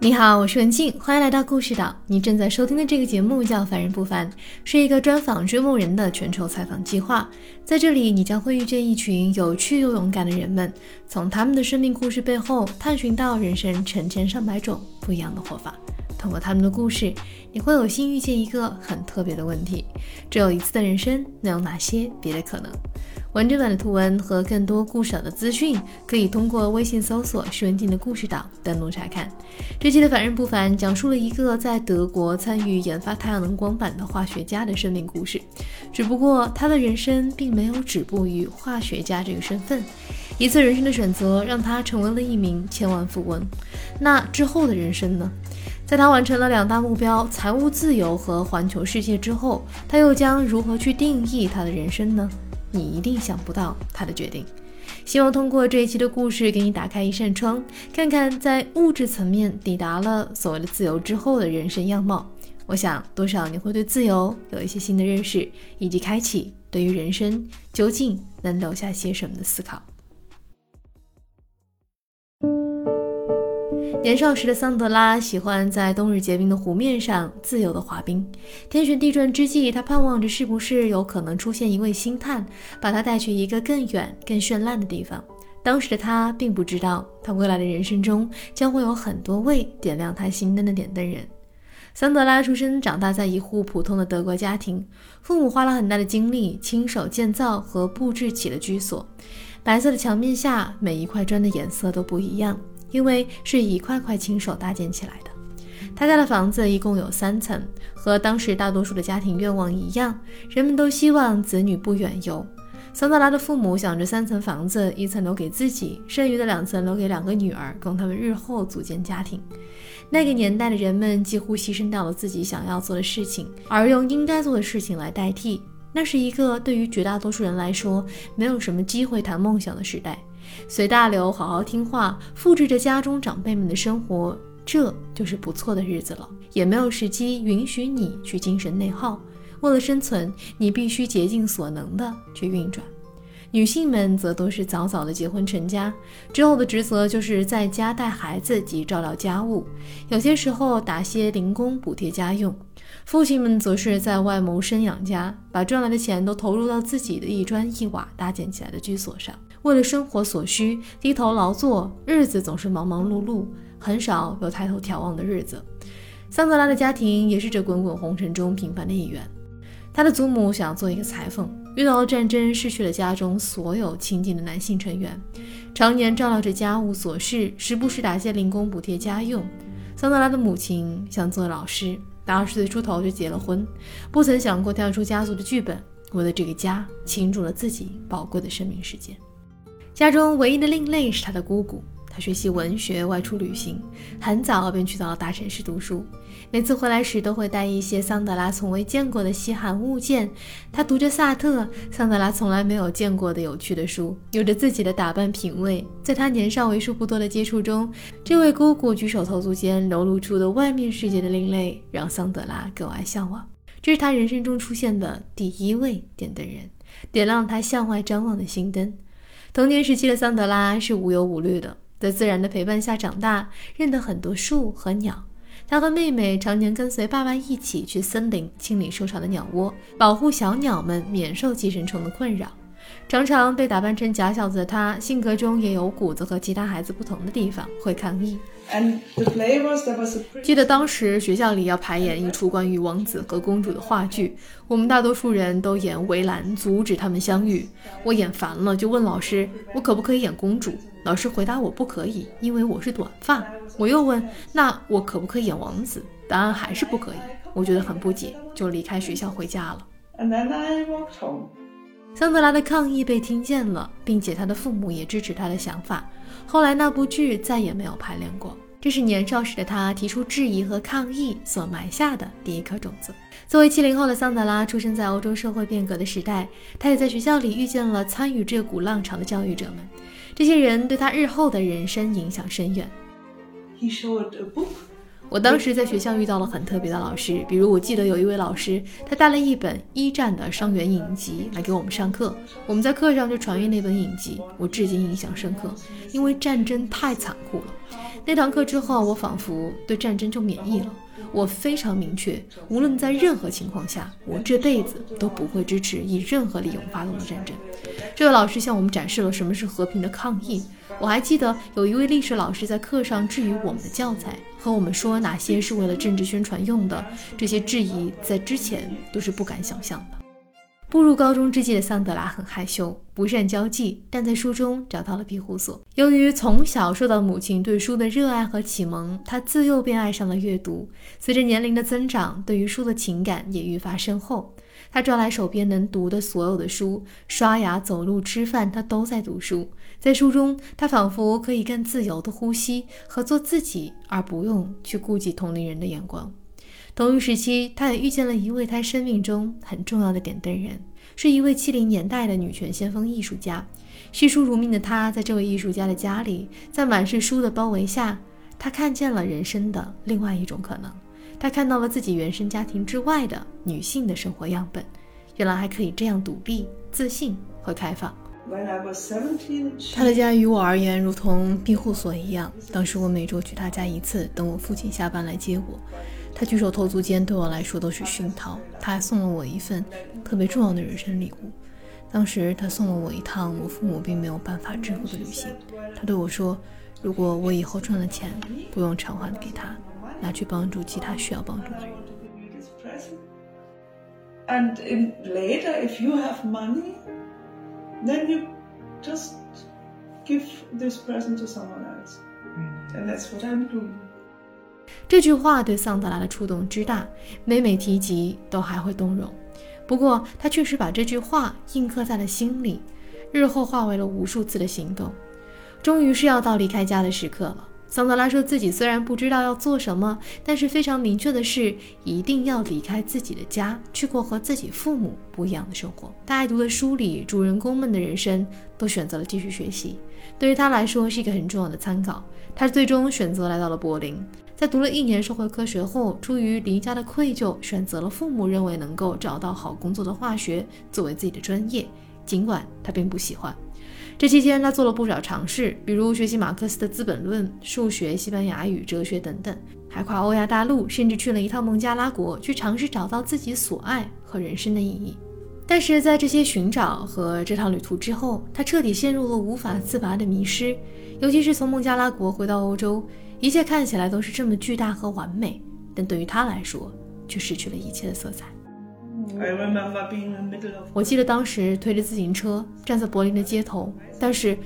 你好，我是文静，欢迎来到故事岛。你正在收听的这个节目叫《凡人不凡》，是一个专访追梦人的全球采访计划。在这里，你将会遇见一群有趣又勇敢的人们，从他们的生命故事背后，探寻到人生成千上百种不一样的活法。通过他们的故事，你会有幸遇见一个很特别的问题：只有一次的人生，能有哪些别的可能？完整版的图文和更多故事岛的资讯，可以通过微信搜索“徐文静的故事岛”登录查看。这期的凡人不凡讲述了一个在德国参与研发太阳能光板的化学家的生命故事。只不过他的人生并没有止步于化学家这个身份，一次人生的选择让他成为了一名千万富翁。那之后的人生呢？在他完成了两大目标——财务自由和环球世界之后，他又将如何去定义他的人生呢？你一定想不到他的决定。希望通过这一期的故事，给你打开一扇窗，看看在物质层面抵达了所谓的自由之后的人生样貌。我想，多少你会对自由有一些新的认识，以及开启对于人生究竟能留下些什么的思考。年少时的桑德拉喜欢在冬日结冰的湖面上自由地滑冰。天旋地转之际，他盼望着是不是有可能出现一位星探，把他带去一个更远、更绚烂的地方。当时的他并不知道，他未来的人生中将会有很多位点亮他心灯的点灯人。桑德拉出生长大在一户普通的德国家庭，父母花了很大的精力亲手建造和布置起了居所。白色的墙面下，每一块砖的颜色都不一样。因为是一块块亲手搭建起来的，他家的房子一共有三层，和当时大多数的家庭愿望一样，人们都希望子女不远游。桑德拉的父母想着三层房子，一层留给自己，剩余的两层留给两个女儿，供他们日后组建家庭。那个年代的人们几乎牺牲掉了自己想要做的事情，而用应该做的事情来代替。那是一个对于绝大多数人来说，没有什么机会谈梦想的时代。随大流，好好听话，复制着家中长辈们的生活，这就是不错的日子了。也没有时机允许你去精神内耗。为了生存，你必须竭尽所能的去运转。女性们则都是早早的结婚成家，之后的职责就是在家带孩子及照料家务，有些时候打些零工补贴家用。父亲们则是在外谋生养家，把赚来的钱都投入到自己的一砖一瓦搭建起来的居所上。为了生活所需，低头劳作，日子总是忙忙碌碌，很少有抬头眺望的日子。桑德拉的家庭也是这滚滚红尘中平凡的一员。他的祖母想做一个裁缝，遇到了战争，失去了家中所有亲近的男性成员，常年照料着家务琐事，时不时打些零工补贴家用。桑德拉的母亲想做老师，打二十岁出头就结了婚，不曾想过跳出家族的剧本，为了这个家倾注了自己宝贵的生命时间。家中唯一的另类是他的姑姑。他学习文学，外出旅行，很早便去到了大城市读书。每次回来时，都会带一些桑德拉从未见过的稀罕物件。他读着萨特，桑德拉从来没有见过的有趣的书，有着自己的打扮品味。在他年少为数不多的接触中，这位姑姑举手投足间流露出的外面世界的另类，让桑德拉格外向往。这是他人生中出现的第一位点灯人，点亮他向外张望的心灯。童年时期的桑德拉是无忧无虑的，在自然的陪伴下长大，认得很多树和鸟。他和妹妹常年跟随爸爸一起去森林清理受潮的鸟窝，保护小鸟们免受寄生虫的困扰。常常被打扮成假小子的他，性格中也有骨子和其他孩子不同的地方，会抗议。记得当时学校里要排演一出关于王子和公主的话剧，我们大多数人都演围栏，阻止他们相遇。我演烦了，就问老师：“我可不可以演公主？”老师回答：“我不可以，因为我是短发。”我又问：“那我可不可以演王子？”答案还是不可以。我觉得很不解，就离开学校回家了。桑德拉的抗议被听见了，并且他的父母也支持他的想法。后来那部剧再也没有排练过。这是年少时的他提出质疑和抗议所埋下的第一颗种子。作为七零后的桑德拉，出生在欧洲社会变革的时代，他也在学校里遇见了参与这股浪潮的教育者们。这些人对他日后的人生影响深远。我当时在学校遇到了很特别的老师，比如我记得有一位老师，他带了一本一战的伤员影集来给我们上课，我们在课上就传阅那本影集，我至今印象深刻，因为战争太残酷了。那堂课之后，我仿佛对战争就免疫了。我非常明确，无论在任何情况下，我这辈子都不会支持以任何理由发动的战争。这位老师向我们展示了什么是和平的抗议。我还记得有一位历史老师在课上质疑我们的教材，和我们说哪些是为了政治宣传用的。这些质疑在之前都是不敢想象的。步入高中之际的桑德拉很害羞，不善交际，但在书中找到了庇护所。由于从小受到母亲对书的热爱和启蒙，他自幼便爱上了阅读。随着年龄的增长，对于书的情感也愈发深厚。他抓来手边能读的所有的书，刷牙、走路、吃饭，他都在读书。在书中，他仿佛可以更自由地呼吸和做自己，而不用去顾及同龄人的眼光。同一时期，他也遇见了一位他生命中很重要的点灯人，是一位七零年代的女权先锋艺术家。嗜书如命的他，在这位艺术家的家里，在满是书的包围下，他看见了人生的另外一种可能。他看到了自己原生家庭之外的女性的生活样本，原来还可以这样独立、自信和开放。他的家于我而言如同庇护所一样。当时我每周去他家一次，等我父亲下班来接我。他举手投足间对我来说都是熏陶。他还送了我一份特别重要的人生礼物。当时他送了我一趟我父母并没有办法支付的旅行。他对我说：“如果我以后赚了钱，不用偿还给他，拿去帮助其他需要帮助的人。” And later, if you have money. Then you just give this present to someone else. And that's what I'm doing. 这句话对桑德拉的触动之大，每每提及都还会动容。不过，他确实把这句话印刻在了心里，日后化为了无数次的行动。终于是要到离开家的时刻了。桑德拉说自己虽然不知道要做什么，但是非常明确的是，一定要离开自己的家，去过和自己父母不一样的生活。他爱读的书里，主人公们的人生都选择了继续学习，对于他来说是一个很重要的参考。他最终选择来到了柏林，在读了一年社会科学后，出于离家的愧疚，选择了父母认为能够找到好工作的化学作为自己的专业，尽管他并不喜欢。这期间，他做了不少尝试，比如学习马克思的《资本论》、数学、西班牙语、哲学等等，还跨欧亚大陆，甚至去了一趟孟加拉国，去尝试找到自己所爱和人生的意义。但是在这些寻找和这趟旅途之后，他彻底陷入了无法自拔的迷失。尤其是从孟加拉国回到欧洲，一切看起来都是这么巨大和完美，但对于他来说，却失去了一切的色彩。我记得当时推着自行车站在柏林的街头，但是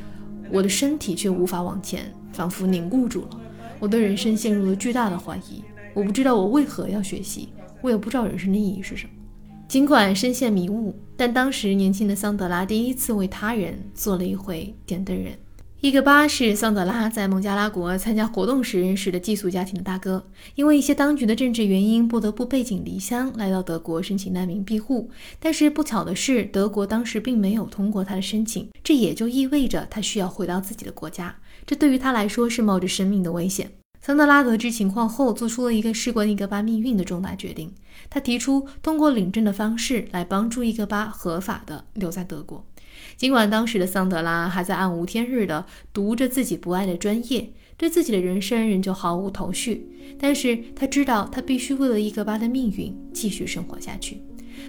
我的身体却无法往前，仿佛凝固住了。我对人生陷入了巨大的怀疑。我不知道我为何要学习，我也不知道人生的意义是什么。尽管深陷迷雾，但当时年轻的桑德拉第一次为他人做了一回点灯人。伊格巴是桑德拉在孟加拉国参加活动时认识的寄宿家庭的大哥，因为一些当局的政治原因，不得不背井离乡来到德国申请难民庇护。但是不巧的是，德国当时并没有通过他的申请，这也就意味着他需要回到自己的国家。这对于他来说是冒着生命的危险。桑德拉得知情况后，做出了一个事关伊格巴命运的重大决定。他提出通过领证的方式来帮助伊格巴合法的留在德国。尽管当时的桑德拉还在暗无天日地读着自己不爱的专业，对自己的人生仍旧毫无头绪，但是他知道他必须为了伊格巴的命运继续生活下去。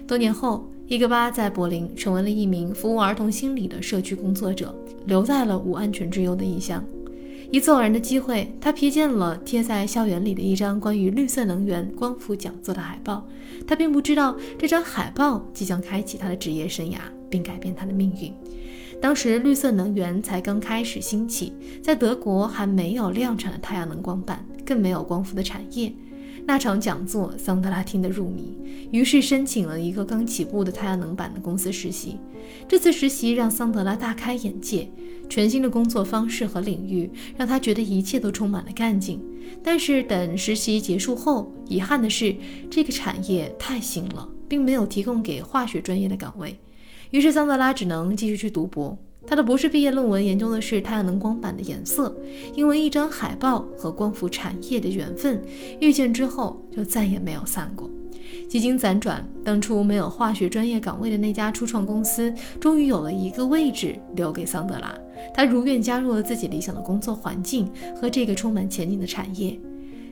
多年后，伊格巴在柏林成为了一名服务儿童心理的社区工作者，留在了无安全之忧的异乡。一次偶然的机会，他瞥见了贴在校园里的一张关于绿色能源光伏讲座的海报。他并不知道这张海报即将开启他的职业生涯。并改变他的命运。当时绿色能源才刚开始兴起，在德国还没有量产的太阳能光板，更没有光伏的产业。那场讲座，桑德拉听得入迷，于是申请了一个刚起步的太阳能板的公司实习。这次实习让桑德拉大开眼界，全新的工作方式和领域让他觉得一切都充满了干劲。但是等实习结束后，遗憾的是，这个产业太新了，并没有提供给化学专业的岗位。于是桑德拉只能继续去读博。他的博士毕业论文研究的是太阳能光板的颜色，因为一张海报和光伏产业的缘分，遇见之后就再也没有散过。几经辗转，当初没有化学专业岗位的那家初创公司，终于有了一个位置留给桑德拉。他如愿加入了自己理想的工作环境和这个充满前景的产业。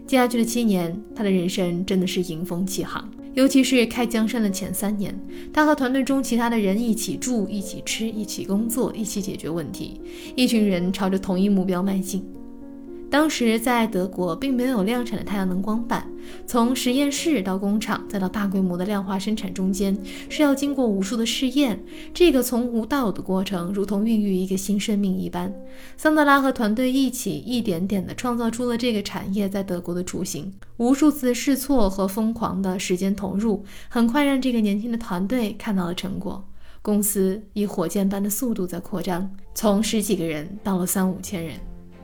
接下去的七年，他的人生真的是迎风起航。尤其是开江山的前三年，他和团队中其他的人一起住、一起吃、一起工作、一起解决问题，一群人朝着同一目标迈进。当时在德国并没有量产的太阳能光板，从实验室到工厂再到大规模的量化生产中间，是要经过无数的试验。这个从无到有的过程，如同孕育一个新生命一般。桑德拉和团队一起，一点点地创造出了这个产业在德国的雏形。无数次试错和疯狂的时间投入，很快让这个年轻的团队看到了成果。公司以火箭般的速度在扩张，从十几个人到了三五千人。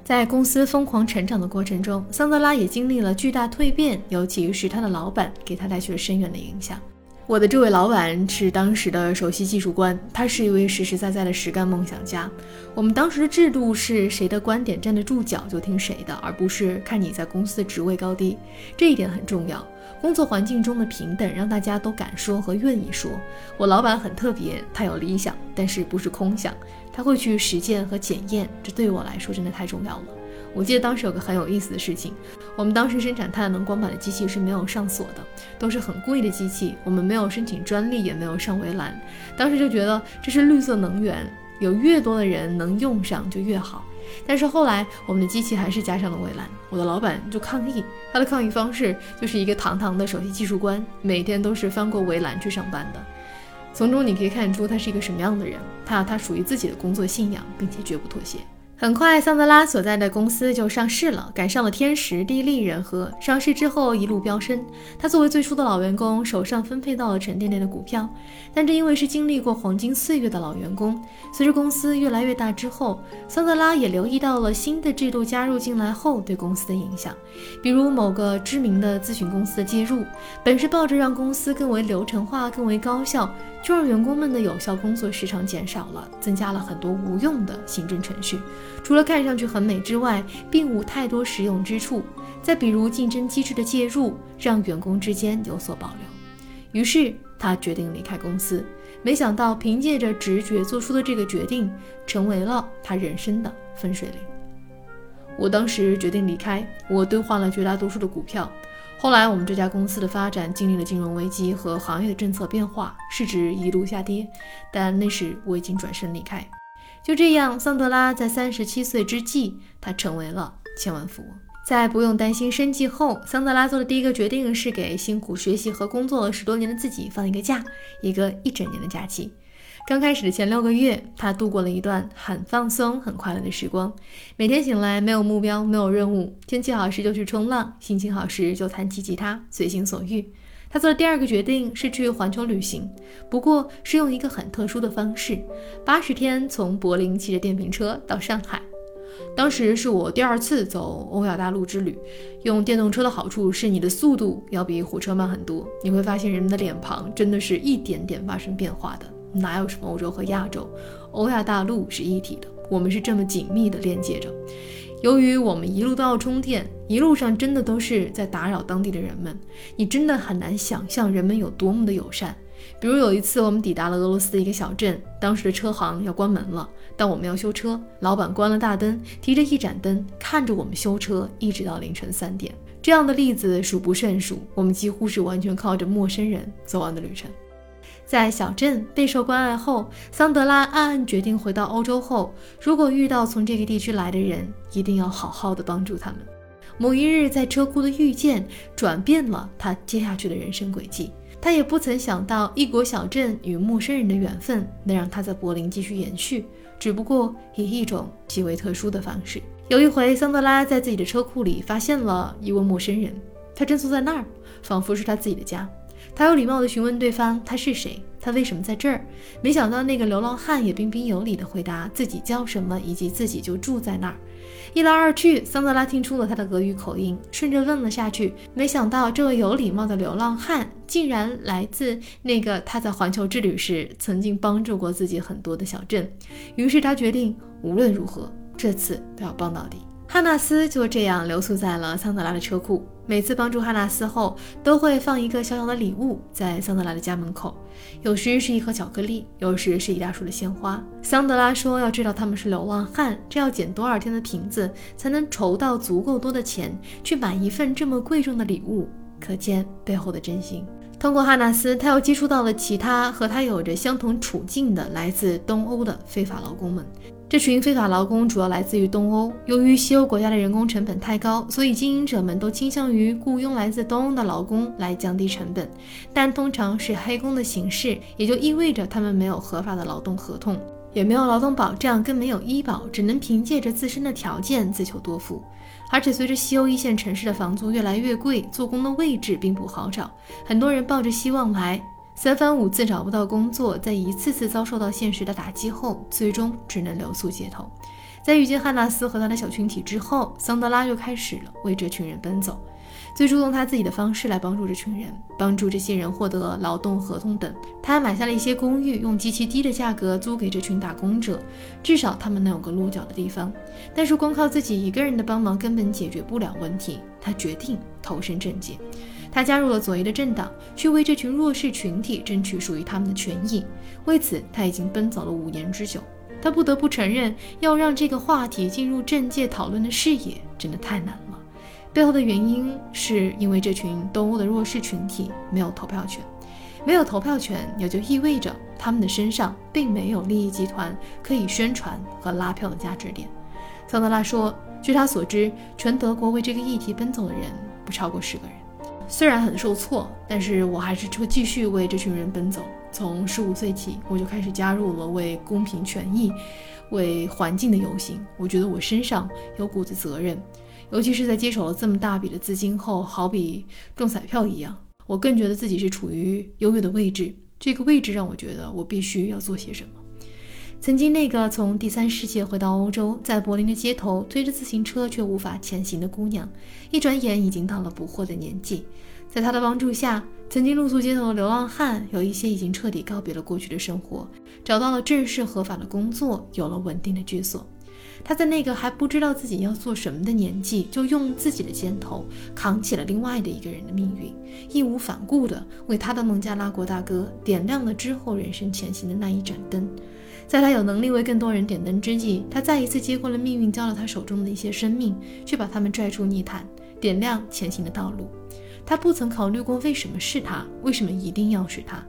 在公司疯狂成长的过程中，桑德拉也经历了巨大蜕变，尤其是他的老板给他带去了深远的影响。我的这位老板是当时的首席技术官，他是一位实实在在的实干梦想家。我们当时的制度是谁的观点站得住脚就听谁的，而不是看你在公司的职位高低，这一点很重要。工作环境中的平等，让大家都敢说和愿意说。我老板很特别，他有理想，但是不是空想。他会去实践和检验，这对于我来说真的太重要了。我记得当时有个很有意思的事情，我们当时生产太阳能光板的机器是没有上锁的，都是很贵的机器，我们没有申请专利，也没有上围栏。当时就觉得这是绿色能源，有越多的人能用上就越好。但是后来我们的机器还是加上了围栏，我的老板就抗议，他的抗议方式就是一个堂堂的首席技术官，每天都是翻过围栏去上班的。从中你可以看出他是一个什么样的人，他有他属于自己的工作信仰，并且绝不妥协。很快，桑德拉所在的公司就上市了，赶上了天时地利人和。上市之后一路飙升，他作为最初的老员工，手上分配到了沉甸甸的股票。但正因为是经历过黄金岁月的老员工，随着公司越来越大之后，桑德拉也留意到了新的制度加入进来后对公司的影响，比如某个知名的咨询公司的介入，本是抱着让公司更为流程化、更为高效，就让员工们的有效工作时长减少了，增加了很多无用的行政程序。除了看上去很美之外，并无太多实用之处。再比如竞争机制的介入，让员工之间有所保留。于是他决定离开公司。没想到凭借着直觉做出的这个决定，成为了他人生的分水岭。我当时决定离开，我兑换了绝大多数的股票。后来我们这家公司的发展经历了金融危机和行业的政策变化，市值一路下跌。但那时我已经转身离开。就这样，桑德拉在三十七岁之际，他成为了千万富翁。在不用担心生计后，桑德拉做的第一个决定是给辛苦学习和工作了十多年的自己放一个假，一个一整年的假期。刚开始的前六个月，他度过了一段很放松、很快乐的时光。每天醒来没有目标，没有任务，天气好时就去冲浪，心情好时就弹起吉他，随心所欲。他做的第二个决定是去环球旅行，不过是用一个很特殊的方式：八十天从柏林骑着电瓶车到上海。当时是我第二次走欧亚大陆之旅。用电动车的好处是你的速度要比火车慢很多，你会发现人们的脸庞真的是一点点发生变化的，哪有什么欧洲和亚洲，欧亚大陆是一体的，我们是这么紧密的连接着。由于我们一路都要充电，一路上真的都是在打扰当地的人们，你真的很难想象人们有多么的友善。比如有一次，我们抵达了俄罗斯的一个小镇，当时的车行要关门了，但我们要修车，老板关了大灯，提着一盏灯看着我们修车，一直到凌晨三点。这样的例子数不胜数，我们几乎是完全靠着陌生人走完的旅程。在小镇备受关爱后，桑德拉暗暗决定回到欧洲后，如果遇到从这个地区来的人，一定要好好的帮助他们。某一日在车库的遇见，转变了他接下去的人生轨迹。他也不曾想到，异国小镇与陌生人的缘分能让他在柏林继续延续，只不过以一种极为特殊的方式。有一回，桑德拉在自己的车库里发现了一位陌生人，他正坐在那儿，仿佛是他自己的家。他有礼貌地询问对方他是谁，他为什么在这儿。没想到那个流浪汉也彬彬有礼地回答自己叫什么，以及自己就住在那儿。一来二去，桑德拉听出了他的俄语口音，顺着问了下去。没想到这位有礼貌的流浪汉竟然来自那个他在环球之旅时曾经帮助过自己很多的小镇。于是他决定无论如何，这次都要帮到底。哈纳斯就这样留宿在了桑德拉的车库。每次帮助哈纳斯后，都会放一个小小的礼物在桑德拉的家门口，有时是一盒巧克力，有时是一大束的鲜花。桑德拉说：“要知道他们是流浪汉，这要捡多少天的瓶子才能筹到足够多的钱去买一份这么贵重的礼物？可见背后的真心。”通过哈纳斯，他又接触到了其他和他有着相同处境的来自东欧的非法劳工们。这群非法劳工主要来自于东欧。由于西欧国家的人工成本太高，所以经营者们都倾向于雇佣来自东欧的劳工来降低成本，但通常是黑工的形式，也就意味着他们没有合法的劳动合同，也没有劳动保障，更没有医保，只能凭借着自身的条件自求多福。而且随着西欧一线城市的房租越来越贵，做工的位置并不好找，很多人抱着希望来。三番五次找不到工作，在一次次遭受到现实的打击后，最终只能留宿街头。在遇见汉纳斯和他的小群体之后，桑德拉又开始了为这群人奔走，最初用他自己的方式来帮助这群人，帮助这些人获得劳动合同等。他还买下了一些公寓，用极其低的价格租给这群打工者，至少他们能有个落脚的地方。但是光靠自己一个人的帮忙根本解决不了问题，他决定投身政界。他加入了左翼的政党，去为这群弱势群体争取属于他们的权益。为此，他已经奔走了五年之久。他不得不承认，要让这个话题进入政界讨论的视野，真的太难了。背后的原因是因为这群东欧的弱势群体没有投票权，没有投票权也就意味着他们的身上并没有利益集团可以宣传和拉票的价值点。桑德拉说：“据他所知，全德国为这个议题奔走的人不超过十个人。”虽然很受挫，但是我还是会继续为这群人奔走。从十五岁起，我就开始加入了为公平权益、为环境的游行。我觉得我身上有股子责任，尤其是在接手了这么大笔的资金后，好比中彩票一样，我更觉得自己是处于优越的位置。这个位置让我觉得我必须要做些什么。曾经那个从第三世界回到欧洲，在柏林的街头推着自行车却无法前行的姑娘，一转眼已经到了不惑的年纪。在她的帮助下，曾经露宿街头的流浪汉有一些已经彻底告别了过去的生活，找到了正式合法的工作，有了稳定的居所。他在那个还不知道自己要做什么的年纪，就用自己的肩头扛起了另外的一个人的命运，义无反顾地为他的孟加拉国大哥点亮了之后人生前行的那一盏灯。在他有能力为更多人点灯之际，他再一次接过了命运交到他手中的一些生命，去把他们拽出泥潭，点亮前行的道路。他不曾考虑过为什么是他，为什么一定要是他。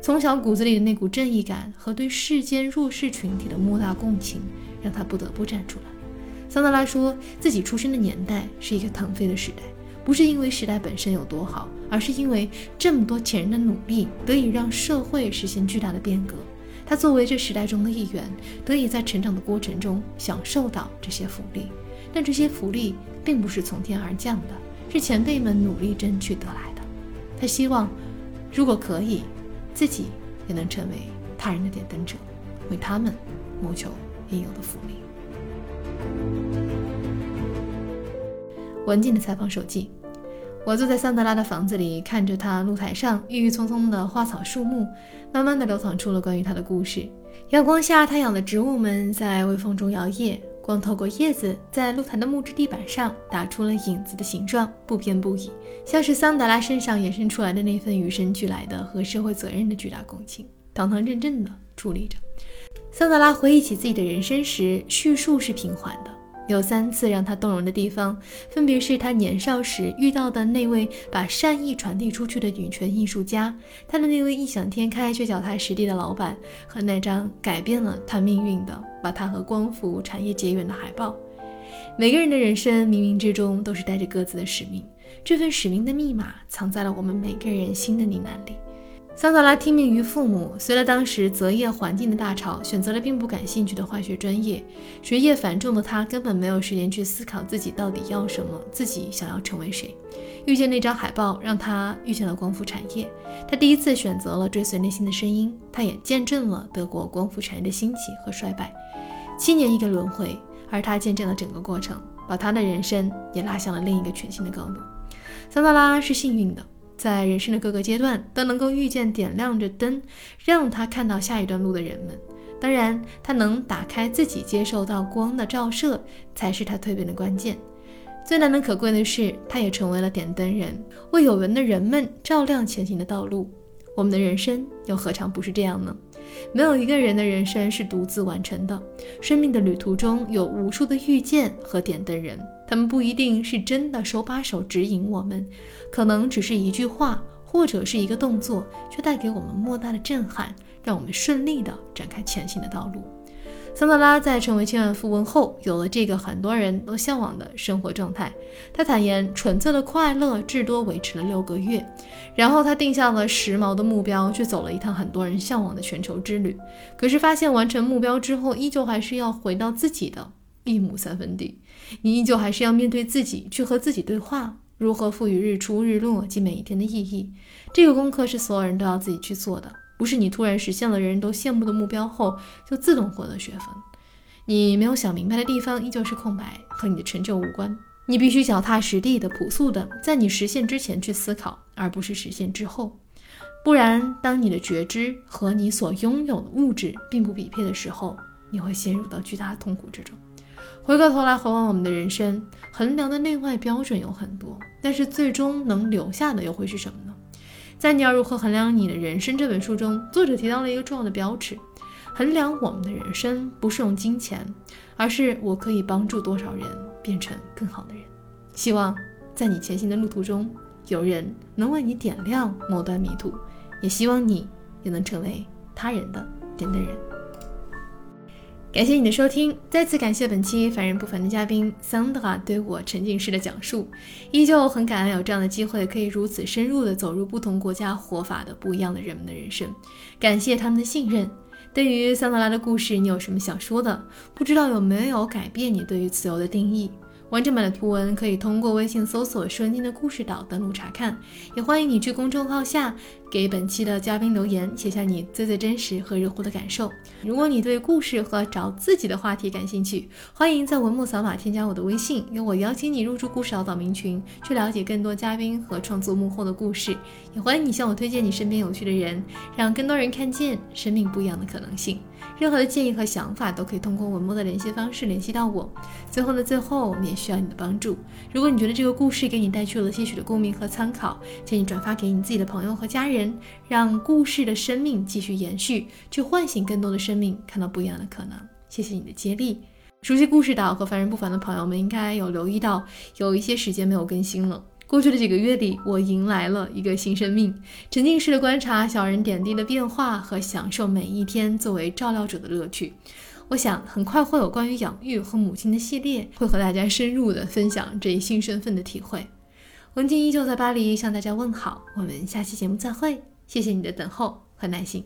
从小骨子里的那股正义感和对世间弱势群体的莫大共情，让他不得不站出来。桑德拉说自己出生的年代是一个腾飞的时代，不是因为时代本身有多好，而是因为这么多前人的努力，得以让社会实现巨大的变革。他作为这时代中的一员，得以在成长的过程中享受到这些福利，但这些福利并不是从天而降的，是前辈们努力争取得来的。他希望，如果可以，自己也能成为他人的点灯者，为他们谋求应有的福利。文静的采访手记。我坐在桑德拉的房子里，看着他露台上郁郁葱葱的花草树木，慢慢的流淌出了关于他的故事。阳光下，他养的植物们在微风中摇曳，光透过叶子，在露台的木质地板上打出了影子的形状，不偏不倚，像是桑德拉身上衍生出来的那份与生俱来的和社会责任的巨大共情，堂堂正正的矗立着。桑德拉回忆起自己的人生时，叙述是平缓的。有三次让他动容的地方，分别是他年少时遇到的那位把善意传递出去的女权艺术家，他的那位异想天开却脚踏实地的老板，和那张改变了他命运的、把他和光伏产业结缘的海报。每个人的人生冥冥之中都是带着各自的使命，这份使命的密码藏在了我们每个人心的呢喃里。桑德拉听命于父母，随了当时择业环境的大潮，选择了并不感兴趣的化学专业。学业繁重的他根本没有时间去思考自己到底要什么，自己想要成为谁。遇见那张海报，让他遇见了光伏产业。他第一次选择了追随内心的声音，他也见证了德国光伏产业的兴起和衰败。七年一个轮回，而他见证了整个过程，把他的人生也拉向了另一个全新的高度。桑德拉是幸运的。在人生的各个阶段都能够遇见点亮着灯，让他看到下一段路的人们。当然，他能打开自己，接受到光的照射，才是他蜕变的关键。最难能可贵的是，他也成为了点灯人，为有缘的人们照亮前行的道路。我们的人生又何尝不是这样呢？没有一个人的人生是独自完成的，生命的旅途中有无数的遇见和点灯人，他们不一定是真的手把手指引我们。可能只是一句话，或者是一个动作，却带给我们莫大的震撼，让我们顺利的展开前行的道路。桑德拉在成为千万富翁后，有了这个很多人都向往的生活状态。他坦言，纯粹的快乐至多维持了六个月，然后他定下了时髦的目标，去走了一趟很多人向往的全球之旅。可是发现完成目标之后，依旧还是要回到自己的一亩三分地，你依旧还是要面对自己，去和自己对话。如何赋予日出日落及每一天的意义？这个功课是所有人都要自己去做的，不是你突然实现了人人都羡慕的目标后就自动获得学分。你没有想明白的地方依旧是空白，和你的成就无关。你必须脚踏实地的、朴素的，在你实现之前去思考，而不是实现之后。不然，当你的觉知和你所拥有的物质并不匹配的时候，你会陷入到巨大的痛苦之中。回过头来回望我们的人生，衡量的内外标准有很多，但是最终能留下的又会是什么呢？在《你要如何衡量你的人生》这本书中，作者提到了一个重要的标尺：衡量我们的人生不是用金钱，而是我可以帮助多少人变成更好的人。希望在你前行的路途中，有人能为你点亮某段迷途，也希望你也能成为他人的点灯人。感谢你的收听，再次感谢本期凡人不凡的嘉宾桑德拉对我沉浸式的讲述，依旧很感恩有这样的机会，可以如此深入的走入不同国家活法的不一样的人们的人生，感谢他们的信任。对于桑德拉的故事，你有什么想说的？不知道有没有改变你对于自由的定义？完整版的图文可以通过微信搜索“顺经的故事岛”登录查看，也欢迎你去公众号下给本期的嘉宾留言，写下你最最真实和热乎的感受。如果你对故事和找自己的话题感兴趣，欢迎在文末扫码添加我的微信，由我邀请你入驻故事岛岛民群，去了解更多嘉宾和创作幕后的故事。也欢迎你向我推荐你身边有趣的人，让更多人看见生命不一样的可能性。任何的建议和想法都可以通过文末的联系方式联系到我。最后的最后，我们也需要你的帮助。如果你觉得这个故事给你带去了些许的共鸣和参考，建议转发给你自己的朋友和家人，让故事的生命继续延续，去唤醒更多的生命，看到不一样的可能。谢谢你的接力。熟悉故事岛和凡人不凡的朋友们应该有留意到，有一些时间没有更新了。过去的几个月里，我迎来了一个新生命，沉浸式的观察小人点滴的变化和享受每一天作为照料者的乐趣。我想很快会有关于养育和母亲的系列，会和大家深入的分享这一新身份的体会。文静依旧在巴黎向大家问好，我们下期节目再会，谢谢你的等候和耐心。